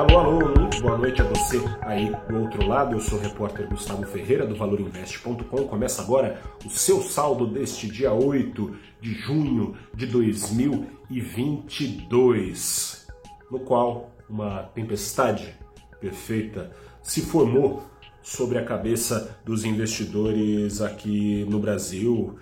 Alô, alô, muito boa noite a você aí do outro lado. Eu sou o repórter Gustavo Ferreira do ValorInvest.com. Começa agora o seu saldo deste dia 8 de junho de 2022, no qual uma tempestade perfeita se formou sobre a cabeça dos investidores aqui no Brasil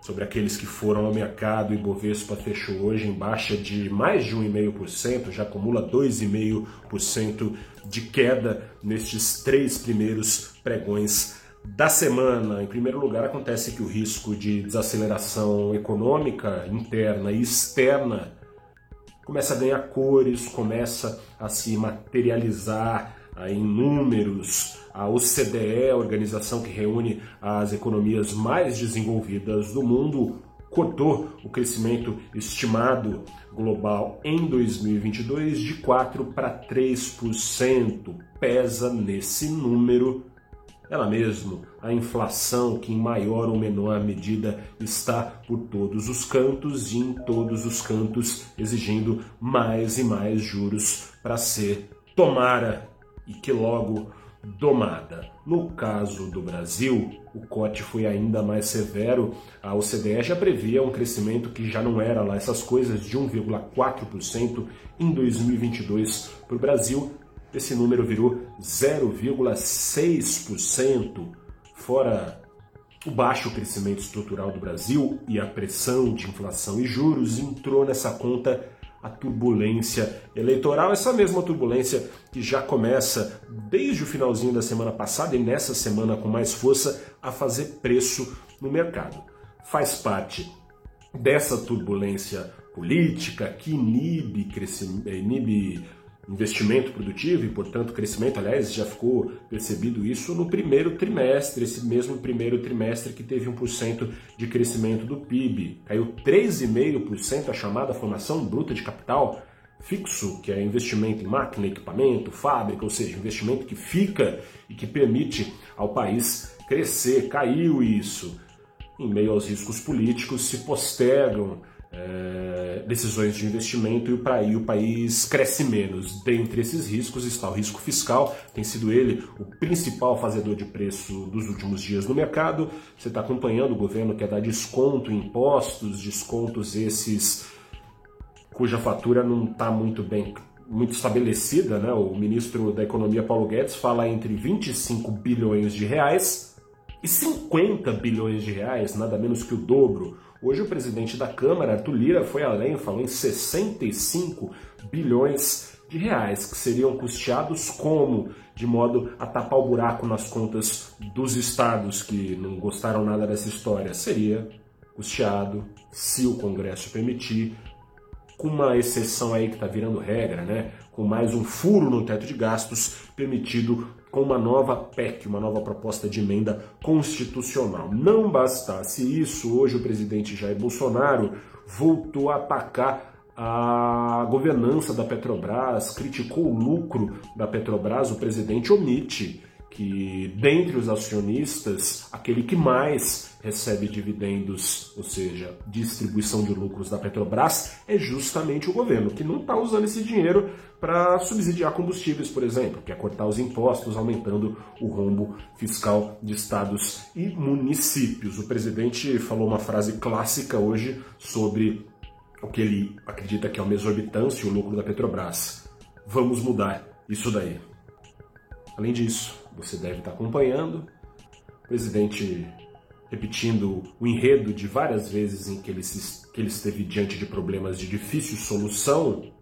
sobre aqueles que foram ao mercado. e Bovespa fechou hoje em baixa de mais de 1,5%, já acumula 2,5% de queda nestes três primeiros pregões da semana. Em primeiro lugar, acontece que o risco de desaceleração econômica interna e externa começa a ganhar cores, começa a se materializar em números, a OCDE, a organização que reúne as economias mais desenvolvidas do mundo, cortou o crescimento estimado global em 2022 de 4 para 3%. Pesa nesse número ela mesma, a inflação que em maior ou menor medida está por todos os cantos e em todos os cantos exigindo mais e mais juros para ser tomara e que logo domada. No caso do Brasil, o corte foi ainda mais severo. A OCDE já previa um crescimento que já não era lá essas coisas de 1,4% em 2022 para o Brasil. Esse número virou 0,6%, fora o baixo crescimento estrutural do Brasil e a pressão de inflação e juros entrou nessa conta a turbulência eleitoral, essa mesma turbulência que já começa desde o finalzinho da semana passada e nessa semana com mais força a fazer preço no mercado. Faz parte dessa turbulência política que inibe, inibe investimento produtivo e, portanto, crescimento. Aliás, já ficou percebido isso no primeiro trimestre, esse mesmo primeiro trimestre que teve 1% de crescimento do PIB. Caiu 3,5% a chamada formação bruta de capital fixo, que é investimento em máquina, equipamento, fábrica, ou seja, investimento que fica e que permite ao país crescer. Caiu isso. Em meio aos riscos políticos, se postergam é, decisões de investimento e aí o país cresce menos. Dentre esses riscos está o risco fiscal, tem sido ele o principal fazedor de preço dos últimos dias no mercado. Você está acompanhando o governo quer dar desconto em impostos, descontos esses cuja fatura não está muito bem muito estabelecida, né? O ministro da Economia Paulo Guedes fala entre 25 bilhões de reais e 50 bilhões de reais, nada menos que o dobro Hoje o presidente da Câmara, Arthur Lira, foi além, falou em 65 bilhões de reais que seriam custeados como? De modo a tapar o buraco nas contas dos estados que não gostaram nada dessa história. Seria custeado, se o Congresso permitir, com uma exceção aí que está virando regra, né? com mais um furo no teto de gastos permitido com uma nova PEC, uma nova proposta de emenda constitucional. Não bastasse isso, hoje o presidente Jair Bolsonaro voltou a atacar a governança da Petrobras, criticou o lucro da Petrobras, o presidente omite que dentre os acionistas, aquele que mais recebe dividendos, ou seja, distribuição de lucros da Petrobras, é justamente o governo, que não está usando esse dinheiro para subsidiar combustíveis, por exemplo, que é cortar os impostos, aumentando o rombo fiscal de estados e municípios. O presidente falou uma frase clássica hoje sobre o que ele acredita que é uma exorbitância, o lucro da Petrobras. Vamos mudar isso daí. Além disso, você deve estar acompanhando, o presidente repetindo o enredo de várias vezes em que ele, se, que ele esteve diante de problemas de difícil solução,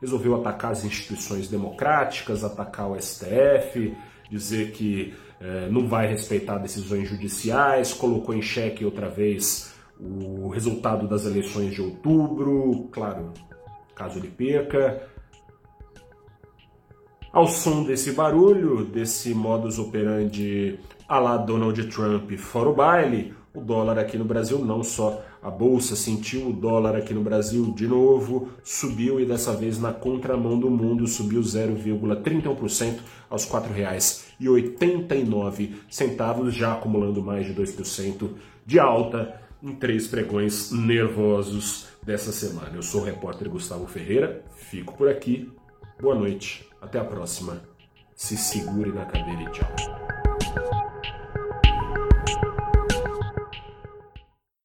resolveu atacar as instituições democráticas, atacar o STF, dizer que eh, não vai respeitar decisões judiciais, colocou em xeque outra vez o resultado das eleições de outubro, claro, caso ele perca, ao som desse barulho, desse modus operandi a la Donald Trump fora o baile, o dólar aqui no Brasil, não só a bolsa sentiu o dólar aqui no Brasil de novo, subiu e dessa vez na contramão do mundo subiu 0,31% aos R$ 4,89, já acumulando mais de 2% de alta em três pregões nervosos dessa semana. Eu sou o repórter Gustavo Ferreira, fico por aqui Boa noite, até a próxima. Se segure na cadeira e tchau.